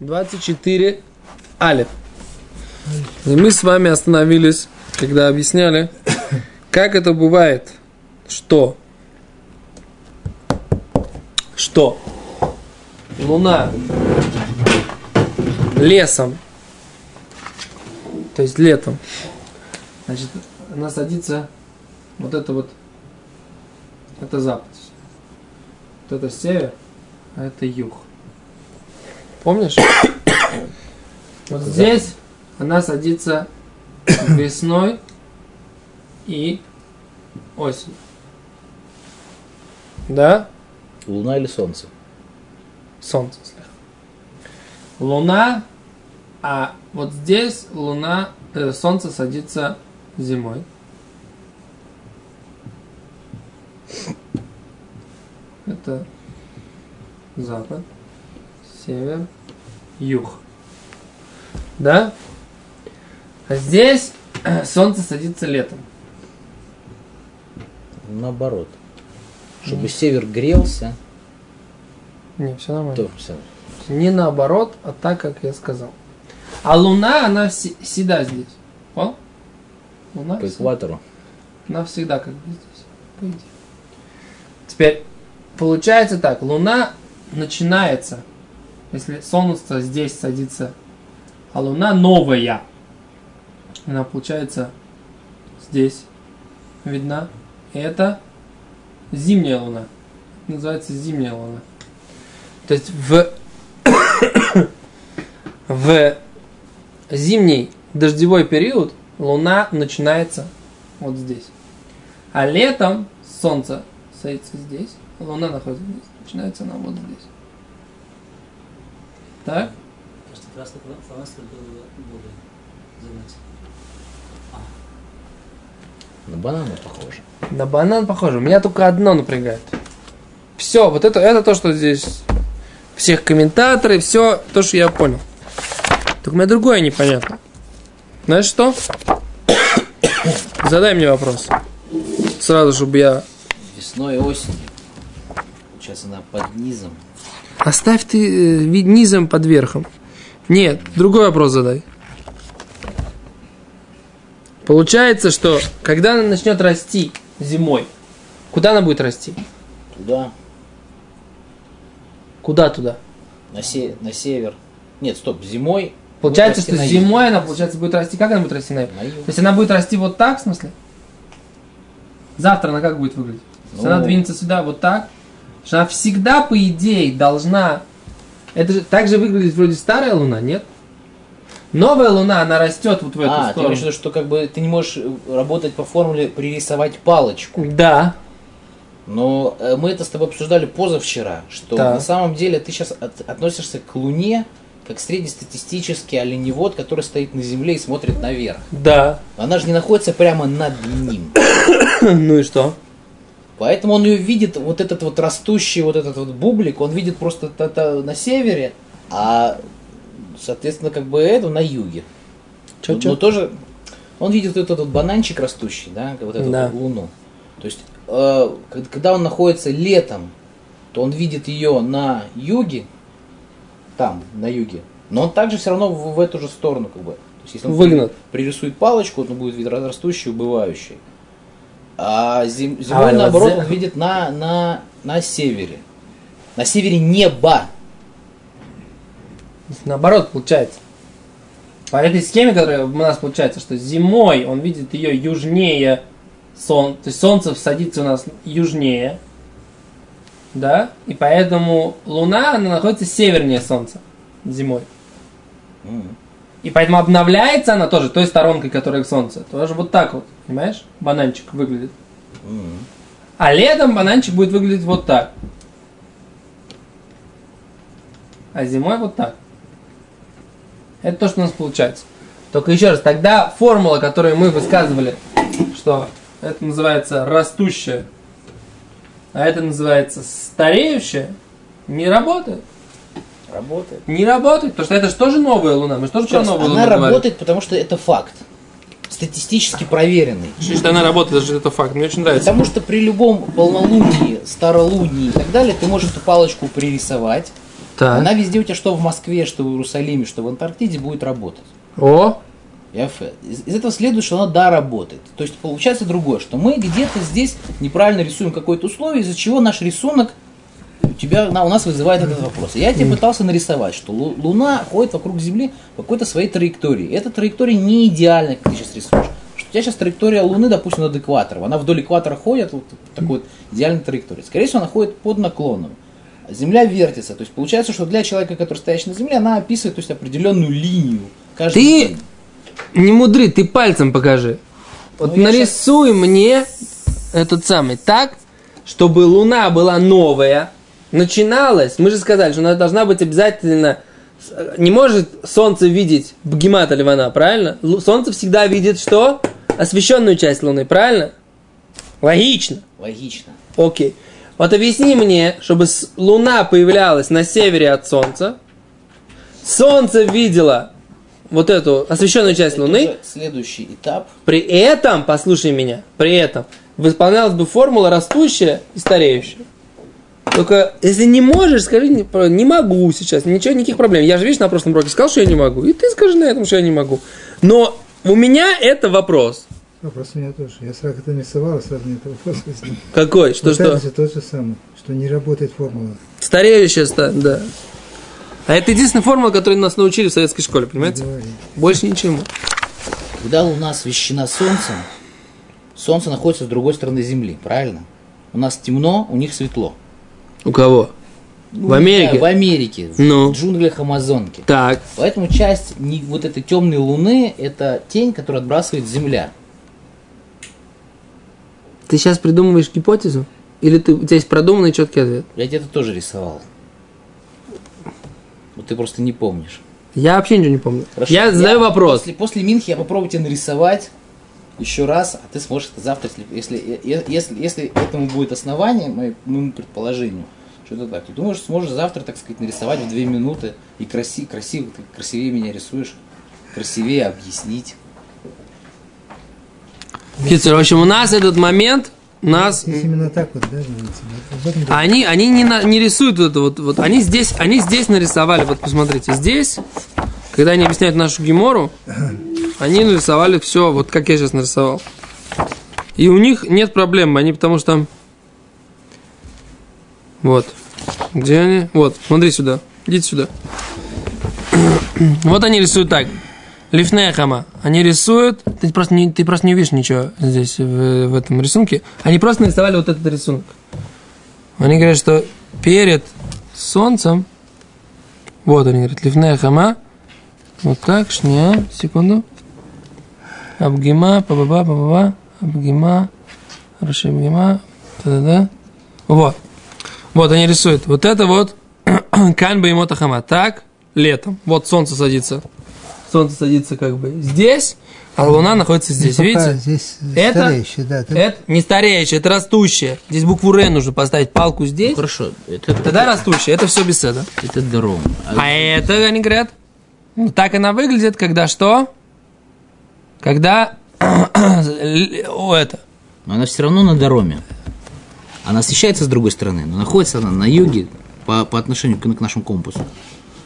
24 алиф. И мы с вами остановились, когда объясняли, как это бывает, что что Луна лесом, то есть летом, значит, она садится, вот это вот, это запад, вот это север, а это юг. Помнишь? Вот здесь она садится весной и осенью. Да? Луна или солнце? Солнце слегка. Луна, а вот здесь луна, э, солнце садится зимой. Это запад, север, юг. Да? А здесь солнце садится летом. Наоборот. Чтобы север грелся, Не, все нормально. то все. Не наоборот, а так, как я сказал. А Луна, она всегда здесь. Понял? Луна По экватору. Она всегда как бы здесь. По идее. Теперь, получается так, Луна начинается, если Солнце здесь садится, а Луна новая. Она получается здесь видна. Это зимняя Луна. Называется зимняя Луна. То есть в, в зимний дождевой период Луна начинается вот здесь. А летом Солнце садится здесь, Луна находится здесь. Начинается она вот здесь. Так? Просто красный фломастер был более заметен. На бананы похоже. На банан похоже. Меня только одно напрягает. Все, вот это, это то, что здесь всех комментаторы, все то, что я понял. Только мне другое непонятно. Знаешь что? Задай мне вопрос. Сразу, чтобы я... Весной и осенью. Сейчас она под низом. Оставь ты э, низом под верхом. Нет, другой вопрос задай. Получается, что когда она начнет расти зимой, куда она будет расти? Туда, Куда туда? на, се- на север. Нет, стоп, зимой. Получается, что зимой она, получается, будет расти. Как она будет расти на юг? На юг. То есть она будет расти вот так, в смысле? Завтра она как будет выглядеть? Ну. она двинется сюда вот так. Что она всегда, по идее, должна... Это же так же выглядит вроде старая луна, нет? Новая луна, она растет вот в эту А, ты сторону. имеешь в виду, что как бы ты не можешь э, работать по формуле пририсовать палочку. Да. Но э, мы это с тобой обсуждали позавчера, что Так. на самом деле ты сейчас относишься к Луне как среднестатистический оленевод, который стоит на Земле и смотрит наверх. Да. Она же не находится прямо над ним. Ну и что? Поэтому он ее видит, вот этот вот растущий вот этот вот бублик, он видит просто это на севере, а соответственно как бы это на юге. Чё, Но- чё? Но тоже он видит вот этот вот бананчик растущий, да, вот эту Да. вот луну. То есть, э, когда он находится летом, то он видит ее на юге, там, на юге, но он также все равно в, в эту же сторону, как бы. То есть, если он Выгнут. пририсует палочку, он будет видеть растущий, убывающий. А зим- зимой, А, наоборот, он видит на, на, на севере. На севере неба. Наоборот, получается. По этой схеме, которая у нас получается, что зимой он видит ее южнее солнца, то есть солнце садится у нас южнее, да, и поэтому Луна, она находится севернее Солнца зимой. М. И поэтому обновляется она тоже той сторонкой, которая к Солнцу. Тоже вот так вот, понимаешь? Бананчик выглядит. А летом бананчик будет выглядеть вот так. А зимой вот так. Это то, что у нас получается. Только еще раз, тогда формула, которую мы высказывали, что это называется растущее, а это называется стареющее, не работает. Работает. Не работает, потому что это же тоже новая луна. Мы же тоже Еще про новую она луну говорим. работает, потому что это факт. Статистически проверенный. Что она работает, даже это факт. Мне очень нравится. Потому что при любом полнолунии, старолунии и так далее, ты можешь эту палочку пририсовать, Так. она везде у тебя, что в Москве, что в Иерусалиме, что в Антарктиде, будет работать. О. Из, из этого следует, что она да работает. То есть получается другое, что мы где-то здесь неправильно рисуем какое-то условие, из-за чего наш рисунок тебя, на- у нас вызывает этот вопрос. Я тебе пытался нарисовать, что Лу- Луна ходит вокруг Земли по какой-то своей траектории. Эта траектория не идеальна, как ты сейчас рисуешь. Что у тебя сейчас траектория Луны, допустим, над экватором. Она вдоль экватора ходит, вот такой вот идеальной траекторией. Скорее всего, она ходит под наклоном. Земля вертится. То есть получается, что для человека, который стоящий на Земле, она описывает то есть, определенную линию. каждый Ты- день. не мудри, ты пальцем покажи. Вот Ну, нарисуй мне этот самый так, чтобы луна была новая, начиналась. Мы же сказали, что она должна быть обязательно... Не может солнце видеть Бгемата Ливана, правильно? Солнце всегда видит что? Освещенную часть луны, правильно? Логично. Логично. Окей. Вот объясни мне, чтобы луна появлялась на севере от солнца, солнце видело вот эту освещенную часть Это луны, следующий этап. при этом, послушай меня, при этом выполнялась бы формула растущая и стареющая. Только если не можешь, скажи, не, могу сейчас, ничего, никаких проблем. Я же, видишь, на прошлом уроке сказал, что я не могу. И ты скажи на этом, что я не могу. Но у меня это вопрос. Вопрос у меня тоже. Я сразу это нарисовал, сразу мне это вопрос возник. Какой? Что, что? это же то же самое, что не работает формула. Стареющая ста, да. А это единственная формула, которую нас научили в советской школе, понимаете? Больше ничему. Когда Луна освещена Солнцем, Солнце находится с другой стороны Земли, правильно? У нас темно, у них светло. У кого? Ну, В Америке? да, в Америке, в Ну. джунглях Амазонки. Так. Поэтому часть не- вот этой темной Луны – это тень, которую отбрасывает Земля. Ты сейчас придумываешь гипотезу? Или ты, у тебя есть продуманный четкий ответ? Я тебе это тоже рисовал. Вот ты просто не помнишь. Я вообще ничего не помню. Хорошо. Я задаю вопрос. После, после Минхи я попробую тебе нарисовать еще раз, а ты сможешь это завтра, если, если, если, если этому будет основание, моему, моему предположению, что это так, ты можешь, сможешь завтра, так сказать, нарисовать в две минуты и краси, красиво, ты красивее меня рисуешь, красивее объяснить. Кицер, в общем, у нас этот момент, у нас... Здесь именно так вот, да, дело. Они, они не, на- не рисуют вот это вот, вот. Они здесь, они здесь нарисовали, вот посмотрите, здесь, когда они объясняют нашу гемору, они нарисовали все, вот как я сейчас нарисовал. И у них нет проблем, они потому что. Вот. Где они? Вот, смотри сюда. Идите сюда. Вот они рисуют так. Лифнея хама. Они рисуют, ты просто, не, ты просто не увидишь ничего здесь, в, в этом рисунке. Они просто нарисовали вот этот рисунок. Они говорят, что перед солнцем, вот они говорят, ливная хама, вот так, шня, секунду, абгима, па-ба-ба, па-ба-ба, абгима, хорошо, абгима, да-да-да, вот. Вот они рисуют. Вот это вот канба и мотахама. Так, летом. Вот солнце садится. Солнце садится как бы здесь, а луна находится здесь. Ну, Видите? Здесь Это- стареющий, да. Ты- Это не стареющее, это растущее. Здесь букву Р нужно поставить палку здесь. Хорошо, это, Тогда растущее, это все без да? это дром. А это, они говорят, ну, так она выглядит, когда что? Когда, о, это, Но она все равно на дороме. Она освещается с другой стороны, но находится она на юге по, по отношению к, к нашему компасу. То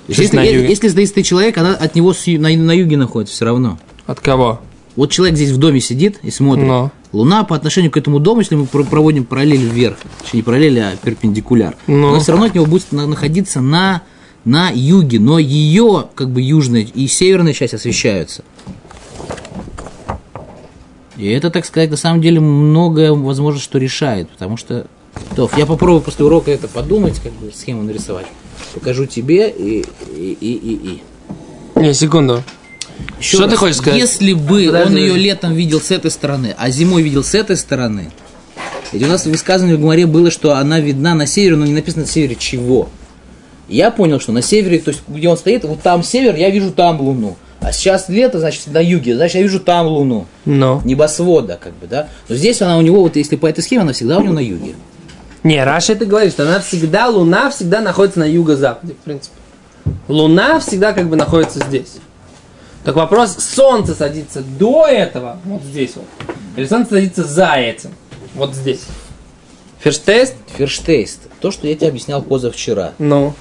есть, Что если, если стоит стоит человек, она от него с на, на юге находится все равно. от кого? Вот человек здесь в доме сидит и смотрит. Но. Луна по отношению к этому дому, если мы про- проводим параллель вверх, точнее не параллель, а перпендикуляр, Ну. она все равно от него будет на- находиться на, на юге, но ее как бы южная и северная часть освещаются. И это, так сказать, на самом деле многое, возможно, что решает, потому что... Тоф, я попробую после урока это подумать, как бы схему нарисовать. Покажу тебе и... и, и, и, и. Не, секунду. Еще Что раз, ты хочешь сказать? Если бы Подожди, он ее летом видел с этой стороны, а зимой видел с этой стороны, ведь у нас высказывание в Гумаре было, что она видна на севере, но не написано на севере чего. Я понял, что на севере, то есть где он стоит, вот там север, я вижу там луну. А сейчас лето, значит, на юге, значит, я вижу там луну. Но. Небосвода, как бы, да. Но здесь она у него, вот если по этой схеме, она всегда у него на юге. Не, Раша это говорит, что она всегда, Луна всегда находится на юго-западе, в принципе. Луна всегда как бы находится здесь. Так вопрос, Солнце садится до этого, вот здесь вот, или Солнце садится за этим, вот здесь. Ферштест? Ферштейст. То, что я тебе объяснял позавчера. Ну.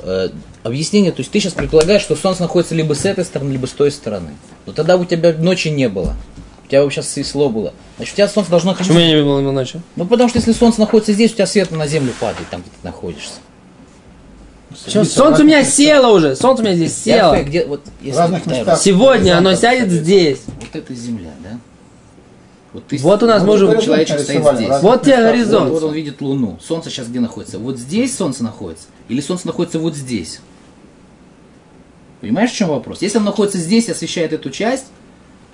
э, объяснение, то есть ты сейчас предполагаешь, что солнце находится либо с этой стороны, либо с той стороны. Но тогда у тебя ночи не было. У тебя бы сейчас светло было. Значит, у тебя солнце должно находиться... Почему я не было ночи? Ну, потому что если солнце находится здесь, у тебя свет на землю падает, там, где ты находишься. Почему? Солнце у меня село уже. Солнце у меня здесь Я село. говорю, где, вот, если разных местах. Сегодня оно сядет здесь. Вот это земля, да? Вот, ты Вот у нас можем... горизонт человечек стоит здесь. Вот тебе местах. горизонт. Вот он видит Луну. Солнце сейчас где находится? Вот здесь Солнце находится? Или Солнце находится вот здесь? Понимаешь, в чем вопрос? Если оно находится здесь и освещает эту часть,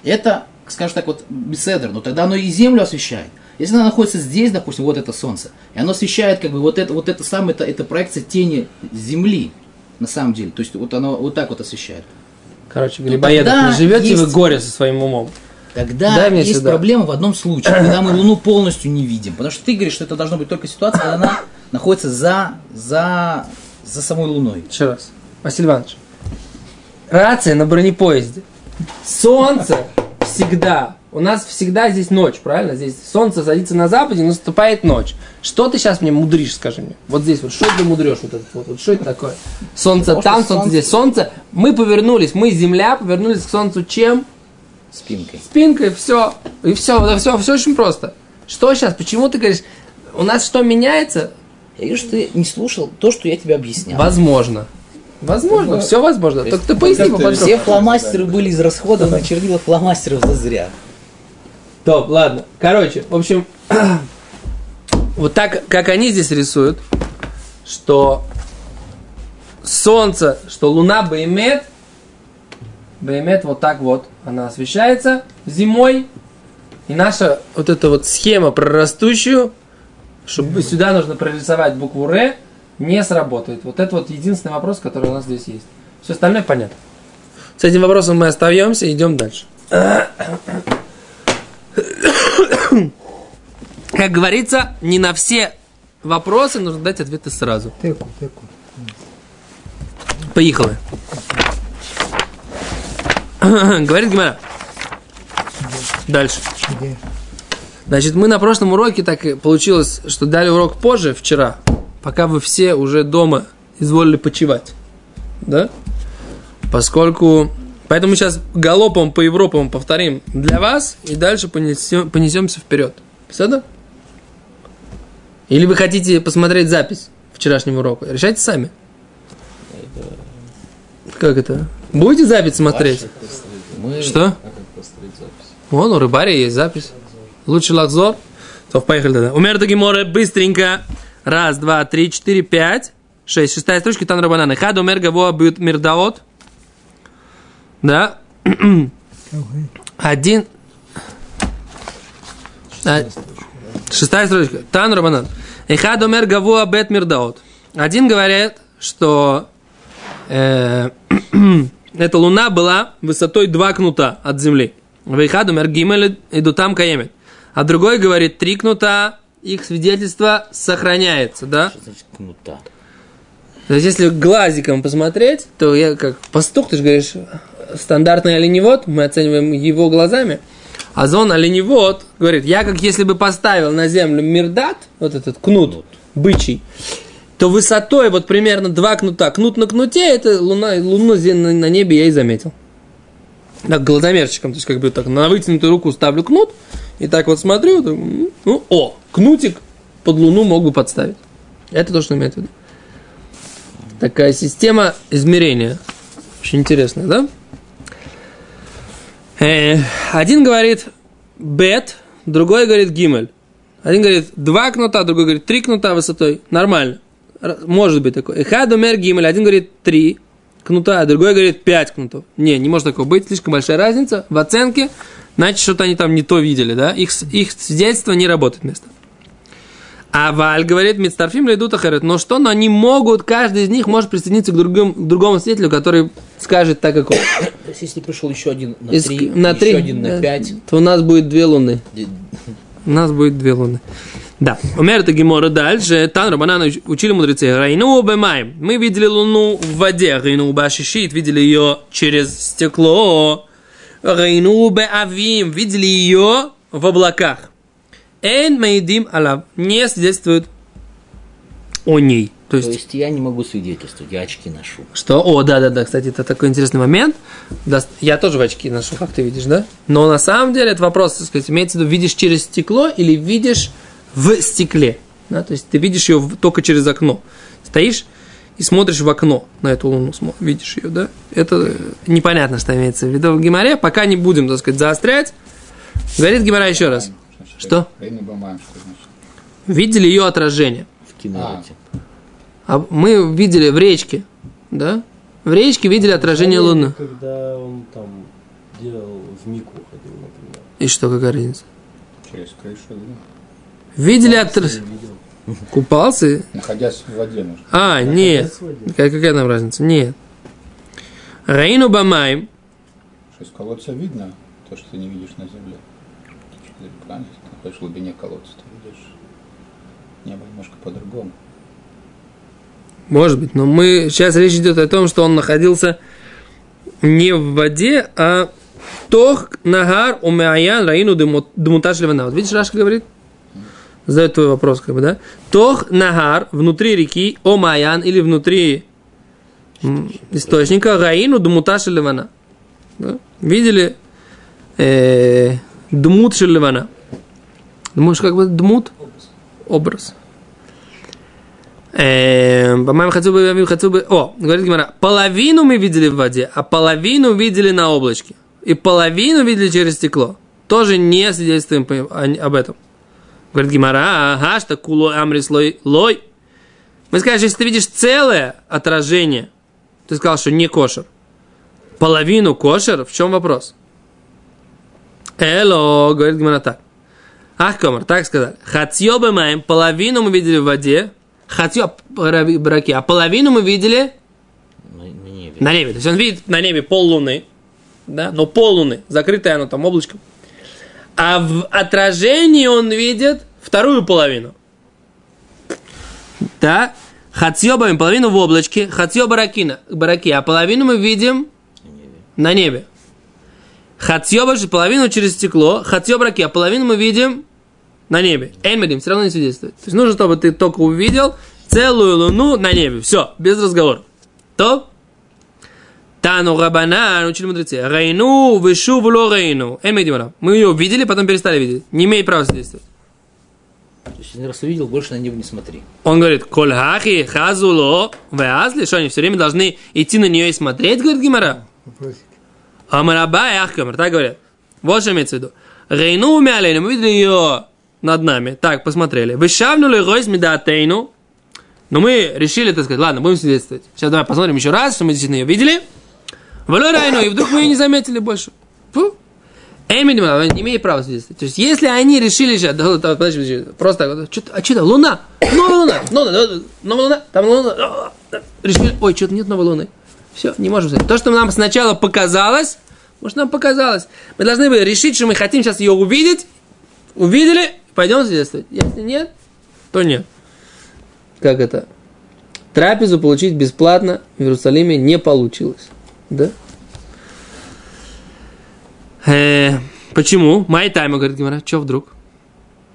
это, скажем так, вот беседер, но тогда оно и Землю освещает. Если оно находится здесь, допустим, вот это Солнце, и оно освещает как бы вот это, вот это самое, это, это проекция тени Земли, на самом деле. То есть вот оно вот так вот освещает. Короче, Ну, Грибоедов, не живете вы есть- горе со своим умом. Тогда Дай есть сюда. проблема в одном случае, когда мы Луну полностью не видим. Потому что ты говоришь, что это должна быть только ситуация, когда она находится за, за, за самой Луной. Еще раз. Василий Иванович. Рация на бронепоезде. Солнце всегда. У нас всегда здесь ночь, правильно? Здесь солнце садится на западе, наступает ночь. Что ты сейчас мне мудришь, скажи мне? Вот здесь вот, что ты мудрешь вот этот вот? вот что это такое? Солнце Потому там, солнце солнце- здесь. Солнце, мы повернулись, мы Земля, повернулись к Солнцу чем? Спинкой. Спинкой, все. И все, все, все очень просто. Что сейчас? Почему ты говоришь, у нас что меняется? Я вижу, что ты не слушал то, что я тебе объяснял. Возможно. Возможно, все возможно. То Только ты поясни поподробнее. Все фломастеры были израсходованы на чернила фломастеров за зря. Топ, ладно. Короче, в общем, вот так, как они здесь рисуют, что солнце, что луна Баймет, Баймет вот так вот, она освещается зимой, и наша вот эта вот схема прорастущую, чтобы сюда нужно прорисовать букву Р, не сработает. Вот это вот единственный вопрос, который у нас здесь есть. Все остальное понятно. С этим вопросом мы остаемся и идем дальше. Как говорится, не на все вопросы нужно дать ответы сразу. Теку, теку. Поехали. Говорит Гимара. Дальше. Где? Значит, мы на прошлом уроке так и получилось, что дали урок позже, вчера, пока вы все уже дома изволили почевать. Да? Поскольку... Поэтому сейчас галопом по Европам повторим для вас и дальше понесем, понесемся вперед. Все Или вы хотите посмотреть запись вчерашнего урока? Решайте сами. Как это? Будете запись смотреть? Мы... Что? Вон, у рыбаря есть запись. Лучше лахзор. То, поехали тогда. Умер Гиморе, быстренько. Раз, два, три, четыре, пять, шесть. Шестая строчка, там рабананы. Хад умер гаво бьют мирдаот. Да. Один. А, Шестая строчка. Тан Рабанан. Эхад умер гаво бет мирдаот. Один говорит, что э, эта луна была высотой два кнута от земли. Вейхад умер гимель иду там каемет. А другой говорит, три кнута, их свидетельство сохраняется, да? Что значит кнута? То есть, если глазиком посмотреть, то я как пастух, ты же говоришь, стандартный оленевод, мы оцениваем его глазами. А зон оленевод говорит, я как если бы поставил на землю мирдат, вот этот кнут, бычий, то высотой вот примерно два кнута. Кнут на кнуте, это луна, луну на небе я и заметил. Так, глазомерчиком, то есть как бы так на вытянутую руку ставлю кнут, и так вот смотрю, ну, о, кнутик под луну мог бы подставить. Это то, что имеет в виду. Такая система измерения. Очень интересная, да? Э, один говорит бет, другой говорит гимель. Один говорит два кнута, другой говорит три кнута высотой. Нормально. Может быть такое. Эхад умер гимель. Один говорит три кнута, а другой говорит пять кнутов. Не, не может такого быть. Слишком большая разница в оценке. Значит, что-то они там не то видели, да? Их, их свидетельство не работает вместо. А Валь говорит, Мицтарфим идут ахарет. Но что? Но они могут, каждый из них может присоединиться к, другим, к другому свидетелю, который скажет так, как он. То есть, если пришел еще один на Из- три, на еще один на пять. То у нас будет две луны. У нас будет две луны. Да. Умер это Гемора дальше. Тан Рабанана учили мудрецы. Райну бемаем. Мы видели луну в воде. Райну башишит. Видели ее через стекло. Райну беавим. Видели ее в облаках. Эн мейдим алав. Не свидетельствует о ней. То То есть, есть я не могу свидетельствовать, я очки ношу. что? О, да-да-да, кстати, это такой интересный момент. Да, Я тоже в очки ношу, как ты видишь, да? Но на самом деле это вопрос, так сказать, имеется в виду, видишь через стекло или видишь в стекле. Да? То есть ты видишь ее только через окно. Стоишь и смотришь в окно на эту луну, видишь ее, да? Это непонятно, что имеется в виду в Гимаре. Пока не будем, так сказать, заострять. Говорит Гимара еще раз. Что? Видели ее отражение. В кинолете. А мы видели в речке, да? В речке видели отражение луны. Когда он там делал в Мику ходил, например. И что, какая разница? Через крышу, да? Видели отражение? Купался? Находясь в воде нужно. А, нет. Отец водил. Какая, какая там разница? Нет. Раину Бамаем. Что из колодца видно то, что ты не видишь на земле. Ты правильно, ты в глубине колодца, ты видишь небо немножко по-другому. Может быть, но мы сейчас речь идет о том, что он находился не в воде, а тох нагар умаян раину дмуташ левана. Вот видишь, Раша говорит? Задает твой вопрос, как бы, да? Тох нагар внутри реки омаян или внутри источника раину дмуташ левана. Да? Видели э, дмут шелевана? Думаешь, как бы дмут? Образ. Эм, По-моему, хочу бы, хочу бы... О, говорит Гимара, половину мы видели в воде, а половину видели на облачке. И половину видели через стекло. Тоже не свидетельствуем об этом. Говорит Гимара, ага, что куло амрис лой, лой. Мы скажем, если ты видишь целое отражение, ты сказал, что не кошер. Половину кошер, в чем вопрос? Эло, говорит Гимара так. Ах, комар, так сказали. Хатьё маем, половину мы видели в воде. Хатьё браки, а половину мы видели На, на небе. на небе. То есть он видит на небе пол луны, да, но пол луны, закрытое оно там облачком. А в отражении он видит вторую половину. Да, маем, половину в облачке, хатьё баракина, бараки, а половину мы видим На небе. Хатьёба же половину через стекло, хатьёб раки, а половину мы видим на небе. Эймедим все равно не свидетельствует. То есть нужно, чтобы ты только увидел целую луну на небе. Все, без разговора. То? Тану Рабана, учили мудрецы. Рейну, вышу, вло рейну. Эймедим Мы ее видели, потом перестали видеть. Не имеет права есть один раз увидел, больше на небо не смотри. Он говорит, коль хахи хазуло веазли, что они все время должны идти на нее и смотреть, говорит Гимара. Вопросик. Амараба и Ахкамар, так говорят. Вот что имеется в виду. Рейну умяли, мы видели ее над нами. Так, посмотрели. Вышавнули ройс медатейну. Но мы решили, так сказать, ладно, будем свидетельствовать. Сейчас давай посмотрим еще раз, что мы действительно ее видели. Валой райну, и вдруг мы ее не заметили больше. Фу. Эминим, она не имеет права свидетельствовать. То есть, если они решили сейчас, да, да, подожди, подожди, просто что, а что там, луна, новая луна, новая, новая, новая луна, там луна, а, а, решили, ой, что-то нет новой луны. Все, не можем сказать. То, что нам сначала показалось, может, нам показалось. Мы должны были решить, что мы хотим сейчас ее увидеть, увидели, пойдем свидетельствовать. Если нет, то нет. Как это? Трапезу получить бесплатно в Иерусалиме не получилось. Да? Э, почему? Май тайма, говорит Гимара, что вдруг?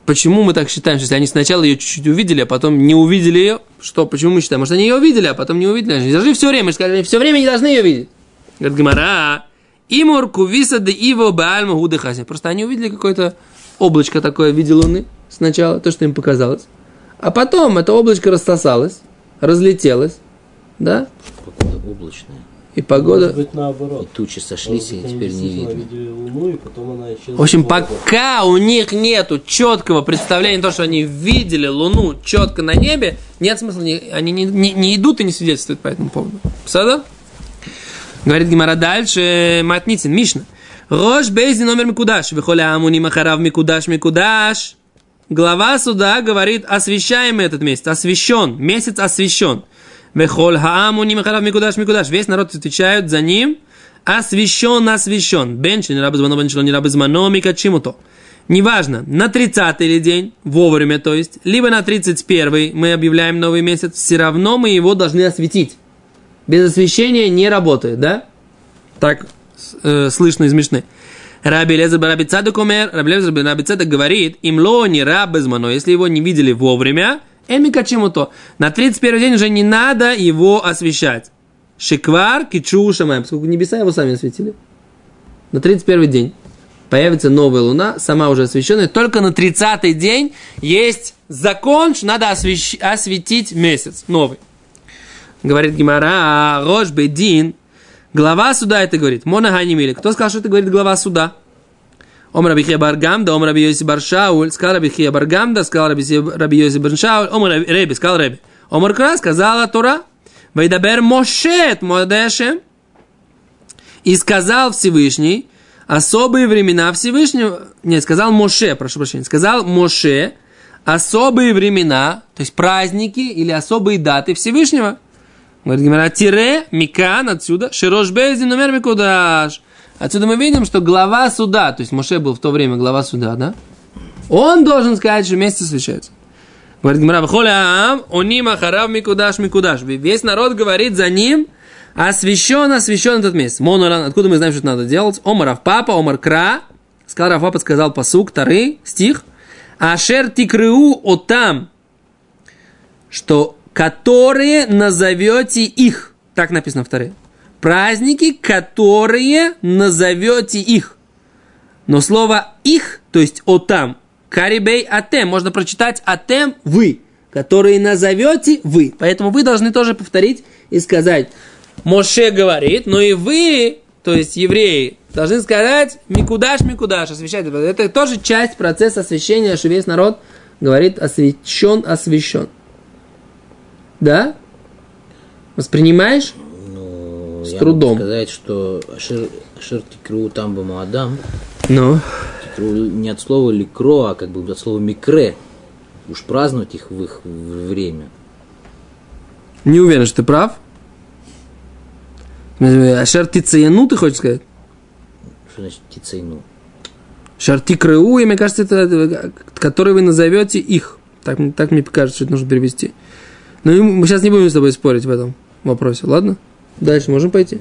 Почему мы так считаем, что если они сначала ее чуть-чуть увидели, а потом не увидели ее, что, почему мы считаем? Может, они ее увидели, а потом не увидели? Они должны все время, сказали, они все время не должны ее видеть. Говорит Гимара, имур кувиса де иво баальма гудехаси. Просто они увидели какое-то облачко такое в виде луны сначала, то, что им показалось. А потом это облачко рассосалось, разлетелось, да, облачная. И погода... Может быть И наоборот. тучи сошлись, и Может быть, они теперь не видно. видели Луну, и потом она исчезла. В общем, пока у них нету четкого представления, то, что они видели Луну четко на небе, нет смысла, не- они не, не- не идут и не свидетельствуют по этому поводу. Сада? Говорит Гимара дальше, Матницин, Мишна. Рош Бейзи номер Микудаш. Вихоля Амуни Махарав Микудаш Микудаш. Глава суда говорит, освящаемый этот месяц, освящен, месяц освящен. Вехоль Хаамуни Махарав Микудаш Микудаш. Весь народ отвечают за ним, освящен, освящен. Бенчи, не рабы звано, бенчи, не рабы звано, микачимуто. Неважно, на 30 ли день, вовремя, то есть, либо на 31 мы объявляем новый месяц, все равно мы его должны осветить. Без освещения не работает, да? Так э, слышно из Мишны. Раби Лезер Раби Цадок умер, Раби Лезер Раби Цадок говорит, им ло не раб без мано, если его не видели вовремя, Эмика чему то. На 31 день уже не надо его освещать. Шиквар, кичу, шамаем. Поскольку небеса его сами осветили. На 31 день появится новая луна, сама уже освещенная. Только на 30 день есть закон, что надо освещ... осветить месяц новый. Говорит Гимара, Рош Бедин, глава суда это говорит. Мона Ханимили. Кто сказал, что это говорит глава суда? Ом Раби Хия Баргамда, Ом Раби Йоси Баршауль, сказал Раби Хия Баргамда, сказал Раби Си- Раби Йоси Баршауль, Ом Раби сказал Реби. Омар Кра сказала Тора, Вайдабер Мошет Модешем, и сказал Всевышний, особые времена Всевышнего, нет, сказал Моше, прошу прощения, сказал Моше, особые времена, то есть праздники или особые даты Всевышнего. Говорит Гимара, тире, микан, отсюда, широш бейзи, номер микудаш. Отсюда мы видим, что глава суда, то есть Моше был в то время глава суда, да? Он должен сказать, что месяц освещается. Говорит Гимара, «Вхолям, оним ахарав микудаш микудаш». Весь народ говорит за ним, освящен, освящен этот месяц. Моноран, откуда мы знаем, что это надо делать? Омаров папа, Омар кра. Сказал Раф папа, сказал посук, тары, стих. Ашер тикрыу отам, что которые назовете их. Так написано в Таре. Праздники, которые назовете их. Но слово их, то есть отам, карибей атем, можно прочитать атем вы, которые назовете вы. Поэтому вы должны тоже повторить и сказать, Моше говорит, но и вы, то есть евреи, должны сказать Микудаш, Микудаш, освящать. Это тоже часть процесса освящения, что весь народ говорит освящен, освящен. Да? Воспринимаешь? Ну, С я трудом. могу сказать, что Ашер, ашер тикру там бы Адам, Ну. тикру не от слова ликро, а как бы от слова микре. Уж праздновать их в их время. Не уверен, что ты прав. Ашер тицеяну, ты хочешь сказать? Что значит тицейну? Шарти крыу, и мне кажется, это, э, который вы назовете их. Так, так мне кажется, что это нужно перевести. Но и мы сейчас не будем с тобой спорить в этом вопросе, ладно? Дальше можем пойти?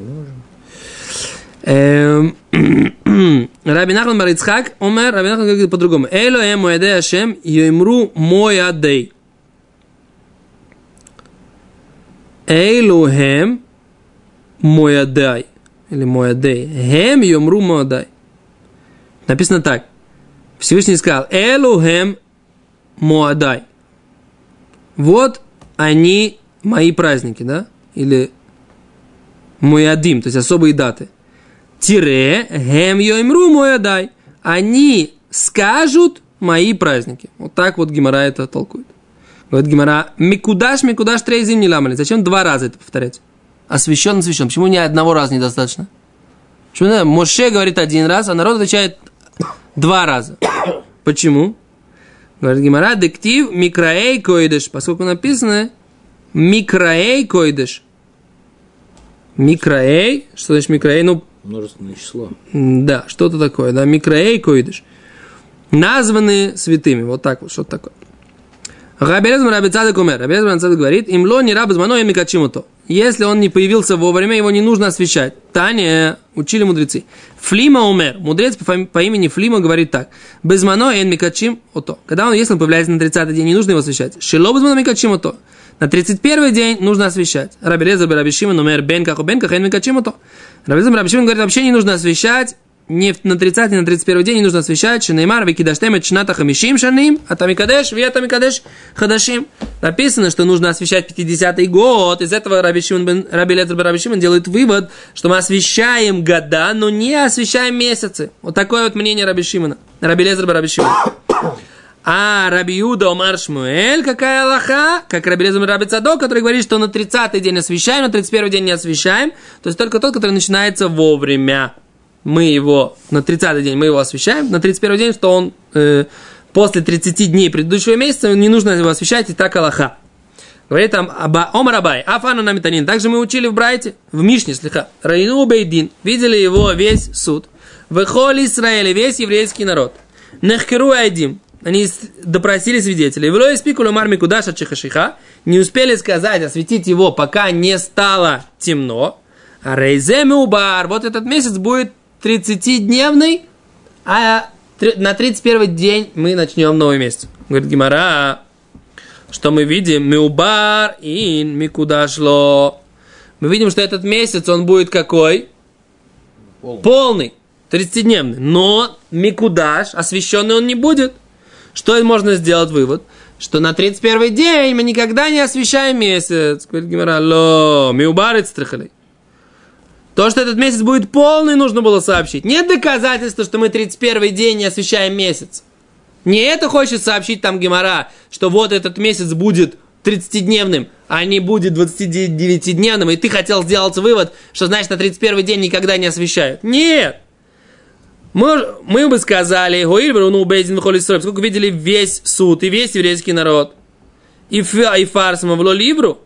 Эм, Раби Нахман Марицхак, Омер, Раби Нахман говорит по-другому. Эло эм моэдей Ашем, йоймру мой адей. Эйлухем моядай. Или моядей. Хем йомру моядай. Написано так. Всевышний сказал, Элухем моадай. Вот они мои праздники, да? Или моядим, то есть особые даты. Тире, хем йоймру моядай. Они скажут мои праздники. Вот так вот Гимара это толкует. Говорит Гимара, микудаш, микудаш, трейзим не ламали. Зачем два раза это повторять? Освящен, освящен. Почему ни одного раза недостаточно? Почему да, Моше говорит один раз, а народ отвечает два раза. Почему? Говорит Гимара, дектив микраэй койдыш. Поскольку написано микраэй койдыш. Микраэй, что значит микраэй? Ну, Множественное число. Да, что-то такое, да, микроэй койдыш. Названы святыми, вот так вот, что-то такое. Рабелезм Рабицадек умер. Рабелезм Рабицадек говорит, им ло не раб змано и то. Если он не появился вовремя, его не нужно освещать. Таня, учили мудрецы. Флима умер. Мудрец по, по имени Флима говорит так. Безмано и микачим ото. Когда он, если он появляется на 30 день, не нужно его освещать. Шило безмано микачим ото. На 31 день нужно освещать. Рабелеза Рабишима умер бен как бен как микачим ото. Рабелеза Рабишима говорит, вообще не нужно освещать не на 30 на 31 день не нужно освещать, что Неймар, Викидаштем, Чната Хамишим Шаним, а Тамикадеш, Вета Микадеш Хадашим. Написано, что нужно освещать 50-й год. Из этого Раби Шимон Раби Лезер Раби делает вывод, что мы освещаем года, но не освещаем месяцы. Вот такое вот мнение Раби Шимона. Раби Лезер Раби. А Раби Юда Омар Шмуэль, какая Аллаха? Как Раби Лезер бен Раби Цадок, который говорит, что на 30-й день освещаем, на 31-й день не освещаем. То есть только тот, который начинается вовремя мы его на 30 день мы его освещаем, на 31 день, что он э, после 30 дней предыдущего месяца не нужно его освещать, и так Аллаха. Говорит там Аба, Омар Абай, Афану Намитанин. Также мы учили в Брайте, в Мишне, слегка. Райну Бейдин. Видели его весь суд. Вехоли Израиле, весь еврейский народ. Нехкеру Айдим. Они допросили свидетелей. Вло испикулу марми кудаша чехашиха. Не успели сказать, осветить его, пока не стало темно. А рейземе убар. Вот этот месяц будет 30-дневный, а на 31 день мы начнем новый месяц. Говорит Гимара, Что мы видим? Миубар ин микуда шло. Мы видим, что этот месяц, он будет какой? Полный. Полный. 30-дневный. Но микудаш, освященный он не будет. Что можно сделать вывод? Что на 31 день мы никогда не освещаем месяц. Говорит Гимара, ло, миубарец трахали. То, что этот месяц будет полный, нужно было сообщить. Нет доказательства, что мы 31 день не освещаем месяц. Не это хочет сообщить там Гемора, что вот этот месяц будет 30-дневным, а не будет 29-дневным, и ты хотел сделать вывод, что значит на 31 день никогда не освещают. Нет! Мы, мы бы сказали, ну Бейзин Холисрой, сколько видели весь суд и весь еврейский народ. И, и фарс Мавло Ливру.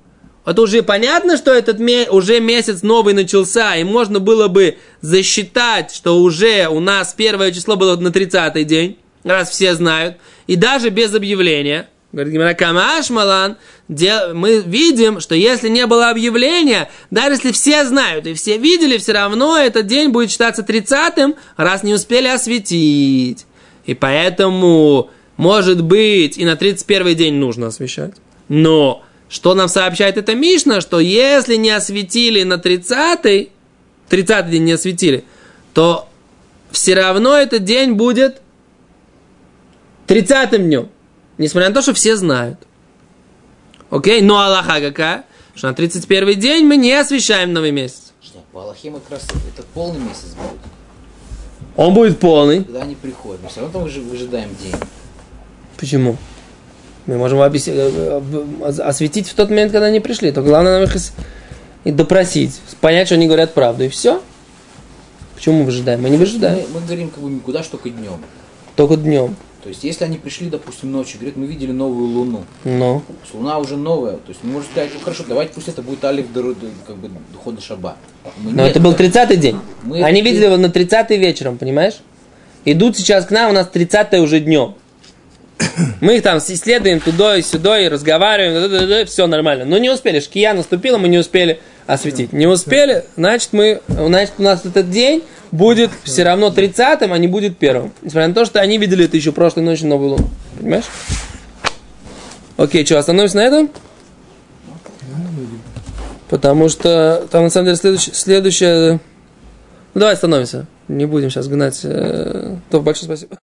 Это уже понятно, что этот уже месяц новый начался, и можно было бы засчитать, что уже у нас первое число было на 30-й день, раз все знают, и даже без объявления. Говорит Гимара, Камаш Малан, мы видим, что если не было объявления, даже если все знают и все видели, все равно этот день будет считаться 30-м, раз не успели осветить. И поэтому, может быть, и на 31 день нужно освещать. Но, что нам сообщает эта Мишна, что если не осветили на 30-й, 30 день не осветили, то все равно этот день будет 30 днем. Несмотря на то, что все знают. Окей? Но Аллаха какая? Что на 31 день мы не освещаем новый месяц. Что, По Аллахе мы как раз это полный месяц будет. Он будет полный. Когда они приходят. Мы все равно там выжи- выжидаем день. Почему? Мы можем объяс- э, э, осветить в тот момент, когда они пришли. То главное нам их и допросить, понять, что они говорят правду, и все. Почему мы выжидаем? Мы не выжидаем. Мы, мы говорим как бы никуда, что только днем. Только днем. То есть, если они пришли, допустим, ночью, говорят, мы видели новую луну. Но. Есть, луна уже новая. То есть, мы можем сказать, ну хорошо, давайте пусть это будет алиф как бы дохода шаба. Мы Но нет, это был 30-й день. Мы- Они видели его на 30-й вечером, понимаешь? Идут сейчас к нам, у нас 30-е уже днем. Мы их там исследуем туда и сюда и разговариваем, все нормально. Но не успели, шкия наступила, мы не успели осветить. Не успели, значит, мы, значит, у нас этот день будет все равно 30-м, а не будет первым. Несмотря на то, что они видели это еще прошлой ночью новую луну. Понимаешь? Окей, что, остановимся на этом? Потому что там на самом деле следующее... следующее... Ну, давай остановимся. Не будем сейчас гнать. э, То большое спасибо.